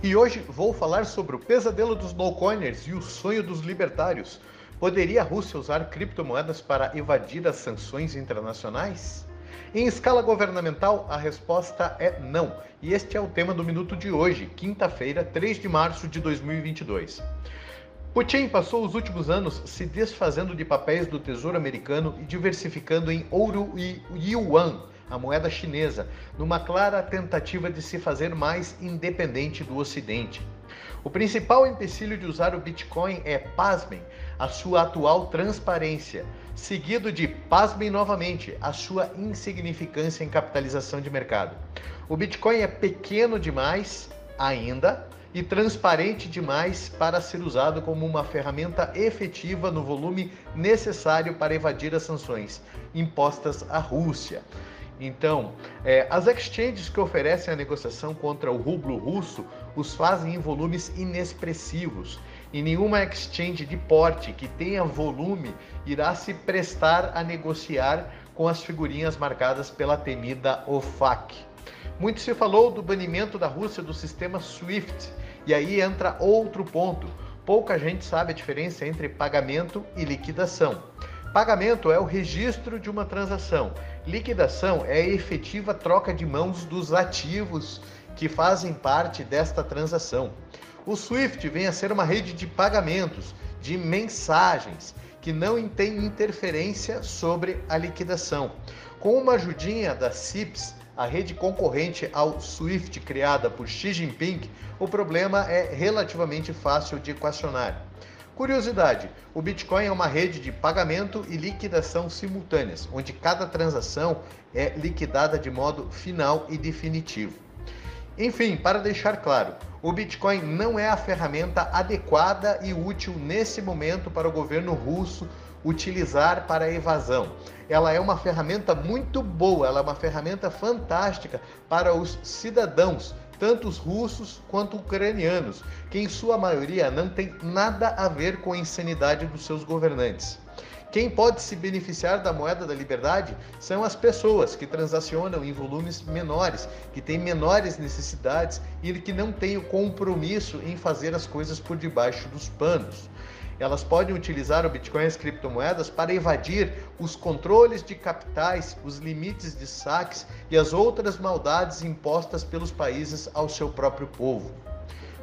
E hoje vou falar sobre o pesadelo dos no-coiners e o sonho dos libertários. Poderia a Rússia usar criptomoedas para evadir as sanções internacionais? Em escala governamental, a resposta é não. E este é o tema do minuto de hoje, quinta-feira, 3 de março de 2022. Putin passou os últimos anos se desfazendo de papéis do Tesouro Americano e diversificando em ouro e yuan, a moeda chinesa, numa clara tentativa de se fazer mais independente do Ocidente. O principal empecilho de usar o Bitcoin é, pasmem, a sua atual transparência, seguido de, pasmem novamente, a sua insignificância em capitalização de mercado. O Bitcoin é pequeno demais ainda e transparente demais para ser usado como uma ferramenta efetiva no volume necessário para evadir as sanções impostas à Rússia. Então, é, as exchanges que oferecem a negociação contra o rublo russo os fazem em volumes inexpressivos. E nenhuma exchange de porte que tenha volume irá se prestar a negociar com as figurinhas marcadas pela temida OFAC. Muito se falou do banimento da Rússia do sistema SWIFT, e aí entra outro ponto. Pouca gente sabe a diferença entre pagamento e liquidação. Pagamento é o registro de uma transação. Liquidação é a efetiva troca de mãos dos ativos que fazem parte desta transação. O SWIFT vem a ser uma rede de pagamentos, de mensagens, que não tem interferência sobre a liquidação. Com uma ajudinha da CIPS, a rede concorrente ao SWIFT criada por Xi Jinping, o problema é relativamente fácil de equacionar. Curiosidade: o Bitcoin é uma rede de pagamento e liquidação simultâneas, onde cada transação é liquidada de modo final e definitivo. Enfim, para deixar claro, o Bitcoin não é a ferramenta adequada e útil nesse momento para o governo russo utilizar para a evasão. Ela é uma ferramenta muito boa, ela é uma ferramenta fantástica para os cidadãos tanto os russos quanto ucranianos, que em sua maioria não tem nada a ver com a insanidade dos seus governantes. Quem pode se beneficiar da moeda da liberdade são as pessoas que transacionam em volumes menores, que têm menores necessidades e que não têm o compromisso em fazer as coisas por debaixo dos panos elas podem utilizar o Bitcoin e as criptomoedas para evadir os controles de capitais, os limites de saques e as outras maldades impostas pelos países ao seu próprio povo.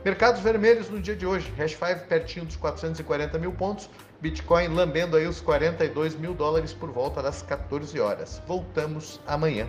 Mercados vermelhos no dia de hoje, Hash 5 pertinho dos 440 mil pontos, Bitcoin lambendo aí os 42 mil dólares por volta das 14 horas. Voltamos amanhã.